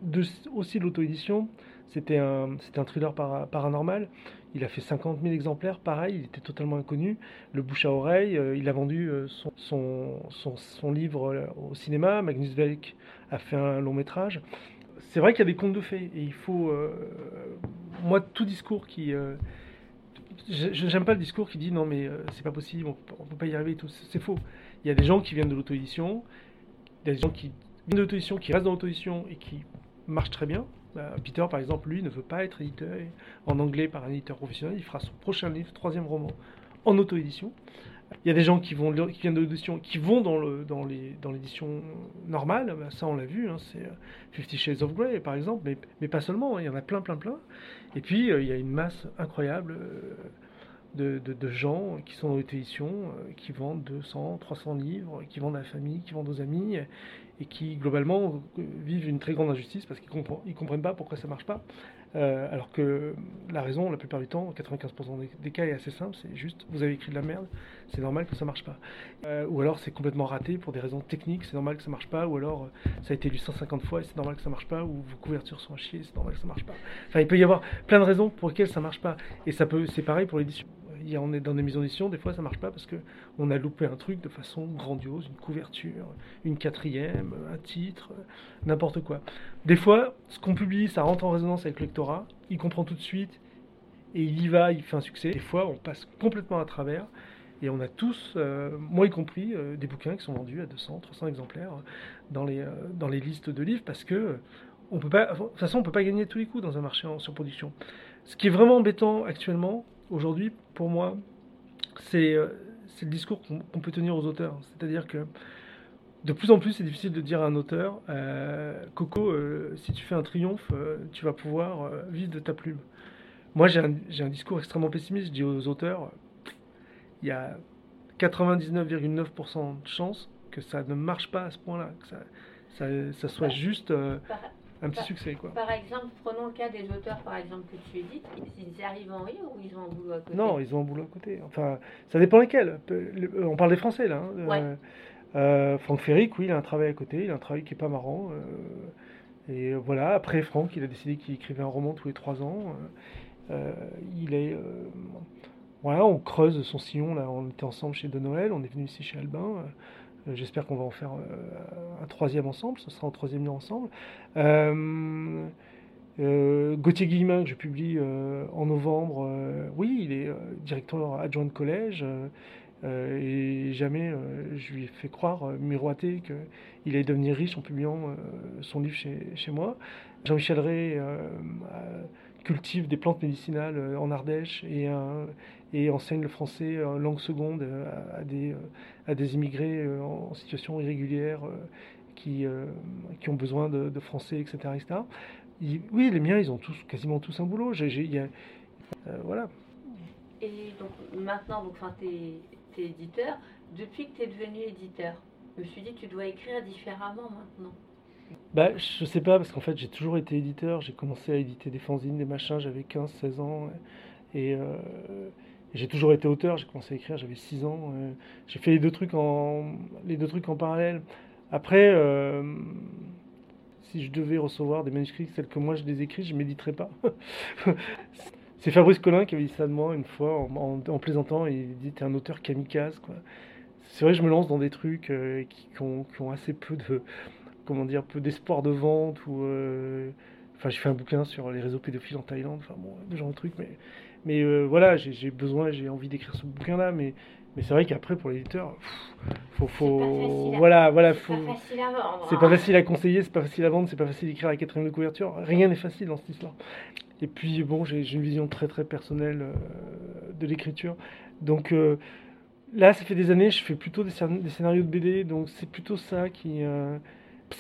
aussi de l'auto-édition. C'était un, thriller paranormal. Il a fait 50 000 exemplaires, pareil, il était totalement inconnu. Le bouche à oreille, euh, il a vendu euh, son, son, son, livre au cinéma. Magnus Velk a fait un long métrage c'est vrai qu'il y a des contes de fées et il faut. Moi, tout discours qui. J'aime pas le discours qui dit non, mais c'est pas possible, on, peut pas y arriver et tout. C'est faux. Il y a des gens qui viennent de l'auto-édition, des gens qui viennent de l'auto-édition, qui restent dans l'auto-édition et qui marchent très bien. Bah, Peter, par exemple, lui, ne veut pas être éditeur en anglais par un éditeur professionnel. Il fera son prochain livre, troisième roman, en auto-édition. Il y a des gens qui, vont, qui viennent de l'édition, qui vont dans, le, dans, dans l'édition normale, bah, ça on l'a vu, hein, c'est euh, Fifty Shades of Grey par exemple, mais, mais pas seulement, hein, il y en a plein, plein, plein. Et puis euh, il y a une masse incroyable euh, de, gens qui sont dans l'édition, qui vendent 200, 300 livres, qui vendent à la famille, qui vendent aux amis, et qui globalement vivent une très grande injustice parce qu'ils ne comprennent pas pourquoi ça marche pas. Euh, alors que la raison, la plupart du temps, 95% des, cas, est assez simple, c'est juste vous avez écrit de la merde, c'est normal que ça marche pas. Euh, ou alors c'est complètement raté pour des raisons techniques, c'est normal que ça marche pas. Ou alors euh, ça a été lu 150 fois et c'est normal que ça marche pas. Ou vos couvertures sont à chier, c'est normal que ça marche pas. Enfin, il peut y avoir plein de raisons pour lesquelles ça marche pas. Et ça peut, c'est pareil pour l'édition on est dans des maisons d'édition, des fois ça marche pas parce que on a loupé un truc de façon grandiose, une couverture, une quatrième, un titre, n'importe quoi. Des fois, ce qu'on publie, ça rentre en résonance avec le lectorat, il comprend tout de suite et il y va, il fait un succès. Des fois, on passe complètement à travers et on a tous, euh, moi y compris, euh, des bouquins qui sont vendus à 200, 300 exemplaires dans les, euh, dans les listes de livres parce que de toute façon, on peut pas gagner tous les coups dans un marché en surproduction. Ce qui est vraiment embêtant actuellement, aujourd'hui, pour moi, c'est euh, le discours qu'on peut tenir aux auteurs. C'est-à-dire que de plus en plus, c'est difficile de dire à un auteur euh, Coco, euh, si tu fais un triomphe, tu vas pouvoir vivre de ta plume. Moi, j'ai un, discours extrêmement pessimiste. Je dis aux auteurs il y a 99,9% de chances que ça ne marche pas à ce point-là, que ça, ça, soit juste un petit succès. Quoi. Par exemple, prenons le cas des auteurs par exemple que tu édites, ils arrivent en rire ou ils ont un boulot à côté? Non, ils ont un boulot à côté. Enfin, ça dépend lesquels. On parle des Français là. Hein. Euh, euh, Franck Ferric, oui, il a un travail à côté, il a un travail qui est pas marrant. Euh, et voilà, après Franck, il a décidé qu'il écrivait un roman tous les trois ans. il est. voilà, on creuse son sillon là. On était ensemble chez De Noël, on est venu ici chez Albin. Euh, j'espère qu'on va en faire euh, un troisième ensemble, ce sera un troisième ensemble. Euh, Gauthier Guillemin, que je publie en novembre, oui, il est directeur adjoint de collège. et jamais je lui ai fait croire, miroiter, qu'il allait devenir riche en publiant son livre chez, chez moi. Jean-Michel Ray cultive des plantes médicinales en Ardèche et, et enseigne le français en langue seconde à, des, à des immigrés euh, en situation irrégulière euh, qui, euh, qui ont besoin de, français, etc. etc. oui, les miens, ils ont tous, quasiment tous un boulot. voilà. Et donc maintenant, donc, tu es, es, éditeur. Depuis que tu es devenu éditeur, je me suis dit, tu dois écrire différemment maintenant. Bah, je sais pas, parce qu'en fait, j'ai toujours été éditeur. J'ai commencé à éditer des fanzines, des machins, j'avais 15, 16 ans. Et, j'ai toujours été auteur, j'ai commencé à écrire, j'avais 6 ans. Euh, j'ai fait les deux, trucs en, les deux trucs en parallèle. Après, euh, si je devais recevoir des manuscrits tels que moi je les écris, je ne méditerais pas. [LAUGHS] C'est Fabrice Collin qui avait dit ça de moi une fois en, plaisantant. Il dit T'es un auteur kamikaze. C'est vrai, je me lance dans des trucs euh, qui, ont, assez peu de. Comment dire Peu d'espoir de vente. ou Enfin, j'ai fait un bouquin sur les réseaux pédophiles en Thaïlande. Enfin, bon, genre de trucs. Mais mais euh, voilà, j'ai besoin, j'ai envie d'écrire ce bouquin-là, mais, mais c'est vrai qu'après, pour l'éditeur, faut, faut, voilà, voilà, faut. C'est pas facile à vendre. C'est pas hein. facile à conseiller, c'est pas facile à vendre, c'est pas facile d'écrire la quatrième de couverture. Rien n'est facile dans cette histoire. Et puis bon, j'ai une vision très très personnelle euh, de l'écriture, donc euh, là, ça fait des années, je fais plutôt des, des scénarios de BD, donc c'est plutôt ça qui.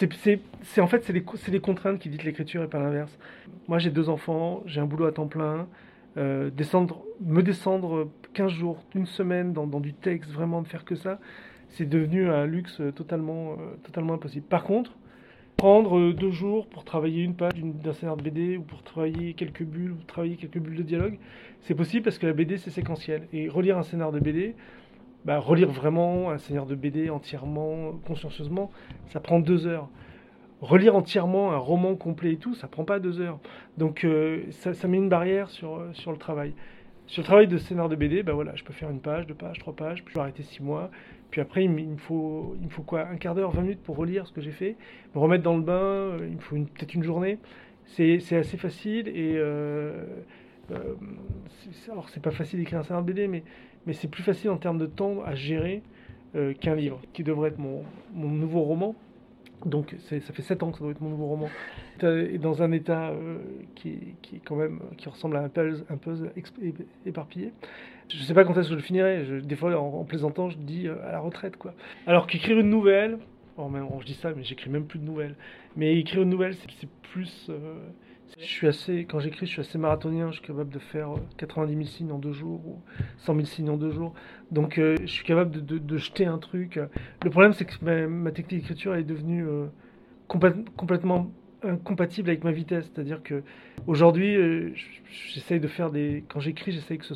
Euh, c'est en fait, c'est les, contraintes qui dictent l'écriture et pas l'inverse. Moi, j'ai deux enfants, j'ai un boulot à temps plein. Euh, me descendre 15 jours, une semaine dans, du texte, vraiment de faire que ça, c'est devenu un luxe totalement, totalement impossible. Par contre, prendre deux jours pour travailler une page d'un scénario de BD ou pour travailler quelques bulles travailler quelques bulles de dialogue, c'est possible parce que la BD c'est séquentiel. Et relire un scénario de BD, bah, relire vraiment un scénario de BD entièrement, consciencieusement, ça prend deux heures. Relire entièrement un roman complet et tout, ça prend pas deux heures. Donc euh, ça, met une barrière sur, sur le travail. Sur le travail de scénario de BD, bah voilà, je peux faire une page, deux pages, trois pages, puis je peux arrêter six mois. Puis après, il me faut, il me faut quoi Un quart d'heure, vingt minutes pour relire ce que j'ai fait, me remettre dans le bain, euh, il me faut peut-être une journée. C'est assez facile et. Euh, euh, alors, c'est pas facile d'écrire un scénario de BD, mais, mais c'est plus facile en termes de temps à gérer euh, qu'un livre, qui devrait être mon, mon nouveau roman. Donc ça fait 7 ans que ça doit être mon nouveau roman. Et dans un état euh, qui, qui, quand même qui ressemble à un puzzle, éparpillé. Je ne sais pas quand est-ce que je le finirai. Des fois, en, plaisantant, je dis euh, à la retraite. quoi. Alors qu'écrire une nouvelle, oh, je dis ça, mais j'écris même plus de nouvelles. Mais écrire une nouvelle, c'est plus... Euh, je suis assez, quand j'écris, je suis assez marathonien. Je suis capable de faire 90 000 signes en deux jours ou 100 000 signes en deux jours. Donc, euh, je suis capable de, jeter un truc. Le problème, c'est que ma, technique d'écriture est devenue euh, complètement incompatible avec ma vitesse. C'est-à-dire que aujourd'hui, euh, de faire des. Quand j'écris, j'essaye que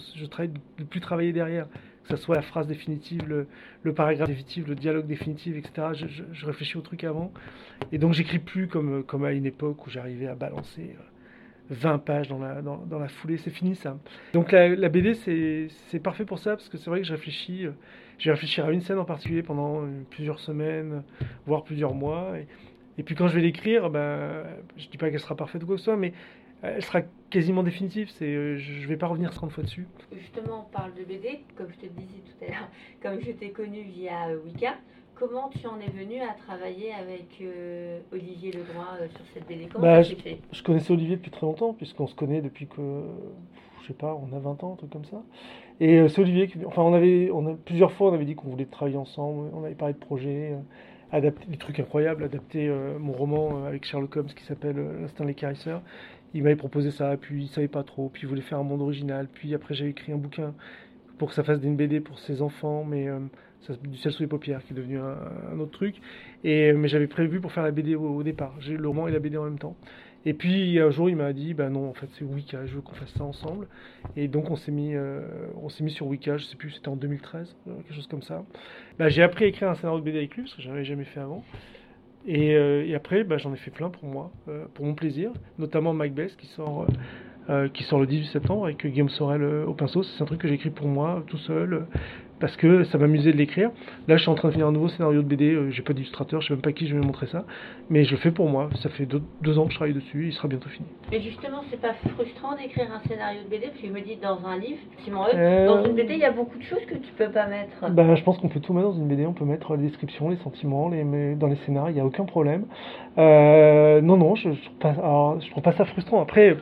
de plus travailler derrière. Que ce soit la phrase définitive, le, paragraphe définitif, le dialogue définitif, etc. Je, réfléchis au truc avant. Et donc, j'écris plus comme, comme à une époque où j'arrivais à balancer. 20 pages dans la, dans, dans la foulée, c'est fini ça. Donc la, BD, c'est parfait pour ça, parce que c'est vrai que je réfléchis, euh, je vais réfléchir à une scène en particulier pendant euh, plusieurs semaines, voire plusieurs mois. Et, puis quand je vais l'écrire, ben, je dis pas qu'elle sera parfaite ou quoi que ce soit, mais elle sera quasiment définitive. C'est, euh, je ne vais pas revenir 30 fois dessus. Justement, on parle de BD, comme je te disais tout à l'heure, [LAUGHS] comme je t'ai connu via Wicca. Comment tu en es venu à travailler avec euh, Olivier Ledroit euh, sur cette BD Comment bah, je, fait? je connaissais Olivier depuis très longtemps, puisqu'on se connaît depuis que, je sais pas, on a 20 ans, un truc comme ça. Et euh, c'est Olivier qui. Enfin, on avait, on a, plusieurs fois, on avait dit qu'on voulait travailler ensemble, on avait parlé de projets, adapter des trucs incroyables, adapter mon roman avec Sherlock Holmes qui s'appelle L'Instinct l'écarisseur. Il m'avait proposé ça, puis il savait pas trop, puis il voulait faire un monde original, puis après j'ai écrit un bouquin pour que ça fasse une BD pour ses enfants, mais du ciel sous les paupières, qui est devenu un, autre truc. Et, mais j'avais prévu pour faire la BD au, départ. J'ai le roman et la BD en même temps. Et puis un jour, il m'a dit, bah non, en fait, c'est Wicca, je veux qu'on fasse ça ensemble. Et donc, on s'est mis, euh, on s'est mis sur Wicca, je sais plus, c'était en 2013, euh, quelque chose comme ça. Bah, j'ai appris à écrire un scénario de BD avec lui, parce que j'avais jamais fait avant. Et, euh, et après, bah, j'en ai fait plein pour moi, pour mon plaisir, notamment Macbeth qui sort, qui sort le 18 septembre avec Guillaume Sorel au pinceau. C'est un truc que j'écris pour moi, tout seul parce que ça m'amusait de l'écrire. Là, je suis en train de finir un nouveau scénario de BD. Euh, j'ai pas d'illustrateur, je sais même pas qui je vais montrer ça, mais je le fais pour moi. Ça fait deux, ans que je travaille dessus, il sera bientôt fini. Et justement, c'est pas frustrant d'écrire un scénario de BD parce que je me dis dans un livre, euh, dans une BD, il y a beaucoup de choses que tu peux pas mettre. Bah, je pense qu'on peut tout mettre dans une BD. On peut mettre les descriptions, les sentiments, les mais dans les scénarios, il n'y a aucun problème. Euh, non, non, je, je, je trouve pas ça frustrant. Après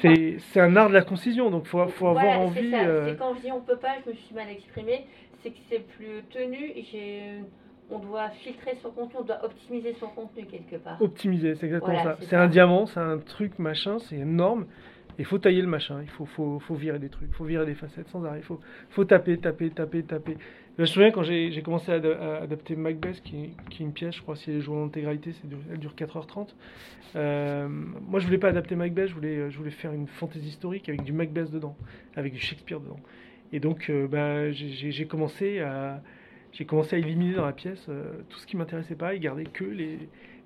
c'est un art de la concision, donc faut, faut avoir envie. Euh, c'est quand je dis on peut pas, je me suis mal exprimé, c'est que c'est plus tenu et on doit filtrer son contenu, on doit optimiser son contenu quelque part. Optimiser, c'est exactement ça. C'est un diamant, c'est un truc machin, c'est énorme. Il faut tailler le machin, il faut, faut, faut, virer des trucs, il faut virer des facettes sans arrêt, il faut, faut taper, taper, taper, taper. Je me souviens quand j'ai commencé à, adapter Macbeth, qui, est une pièce, je crois, si elle est jouée en intégralité, elle dure 4h30. Euh, moi, je voulais pas adapter Macbeth, je voulais, faire une fantaisie historique avec du Macbeth dedans, avec du Shakespeare dedans. Et donc, euh, bah, j'ai commencé à éliminer dans la pièce euh, tout ce qui m'intéressait pas et garder que les,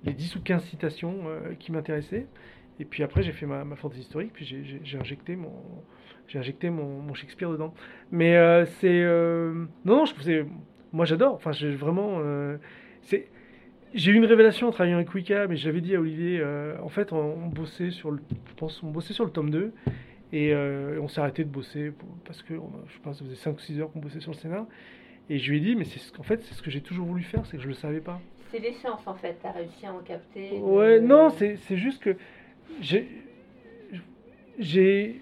les 10 ou 15 citations qui m'intéressaient. Et puis après, j'ai fait ma fantaisie historique, puis j'ai injecté mon j'ai injecté mon, mon, Shakespeare dedans. Mais euh, c'est euh, non, non, je c'est moi j'adore. Enfin, j'ai vraiment euh, c'est j'ai eu une révélation en travaillant avec Wicca, mais j'avais dit à Olivier, en fait, on, bossait sur le, je pense, on bossait sur le tome 2, et on s'est arrêté de bosser parce que, je pense, ça faisait 5 ou 6 heures qu'on bossait sur le scénar. Et je lui ai dit, mais c'est ce qu'en fait, c'est ce que j'ai toujours voulu faire, c'est que je le savais pas. C'est l'essence en fait, tu as réussi à en capter. Ouais, non, c'est juste que j'ai, j'ai,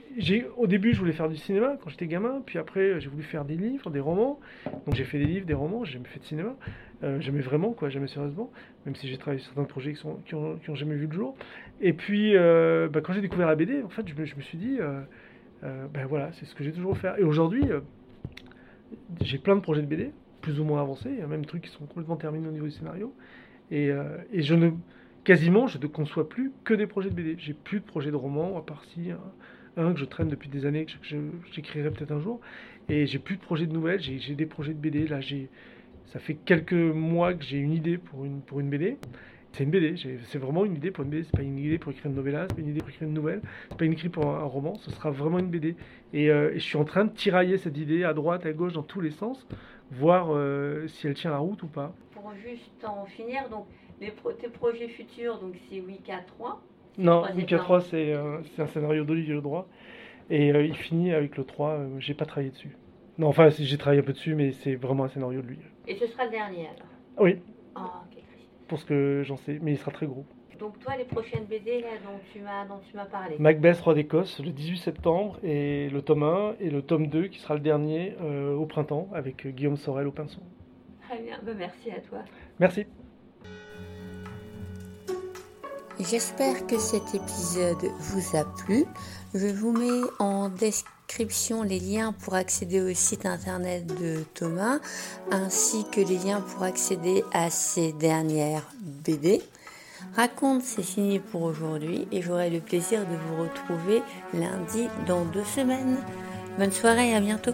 au début, je voulais faire du cinéma quand j'étais gamin, puis après, j'ai voulu faire des livres, des romans. Donc j'ai fait des livres, des romans, j'ai jamais fait de cinéma. Euh, j'aimais vraiment, quoi, jamais sérieusement, même si j'ai travaillé sur certains projets qui, sont, qui, ont, jamais vu le jour. Et puis, euh, bah, quand j'ai découvert la BD, en fait, je me, suis dit, euh, euh, ben voilà, c'est ce que j'ai toujours fait. Et aujourd'hui, j'ai plein de projets de BD, plus ou moins avancés. Il y a même des trucs qui sont complètement terminés au niveau du scénario. Et, et je ne, quasiment, je ne conçois plus que des projets de BD. J'ai plus de projets de romans, à part si un, un que je traîne depuis des années, que j'écrirai peut-être un jour. Et j'ai plus de projets de nouvelles, j'ai des projets de BD. Là, ça fait quelques mois que j'ai une idée pour une, BD. C'est une BD, c'est vraiment une idée pour une BD, c'est pas une idée pour écrire une novella, c'est pas une idée pour écrire une nouvelle, c'est pas une idée pour un, roman, ce sera vraiment une BD. Et, euh, et je suis en train de tirailler cette idée à droite, à gauche, dans tous les sens, voir euh, si elle tient la route ou pas. Pour juste en finir, donc les pro- tes projets futurs, donc c'est Wicca 3. Non, Wicca plan. 3, c'est euh, c'est un scénario d'Olivier Ledroit. Et euh, il finit avec le 3, euh, j'ai pas travaillé dessus. Non, enfin, j'ai travaillé un peu dessus, mais c'est vraiment un scénario de lui. Et ce sera le dernier alors? Oui, Ah, pour ce que j'en sais, mais il sera très gros. Donc toi, les prochaines BD là, dont tu m'as parlé? Macbeth, Roi d'Écosse, le 18 septembre, et le tome 1 et le tome 2 qui sera le dernier euh, au printemps avec Guillaume Sorel au pinceau. Très bien, ben, merci à toi. Merci. J'espère que cet épisode vous a plu. Je vous mets en description les liens pour accéder au site internet de Thomas, ainsi que les liens pour accéder à ses dernières BD. Raconte, c'est fini pour aujourd'hui et j'aurai le plaisir de vous retrouver lundi dans deux semaines. Bonne soirée et à bientôt.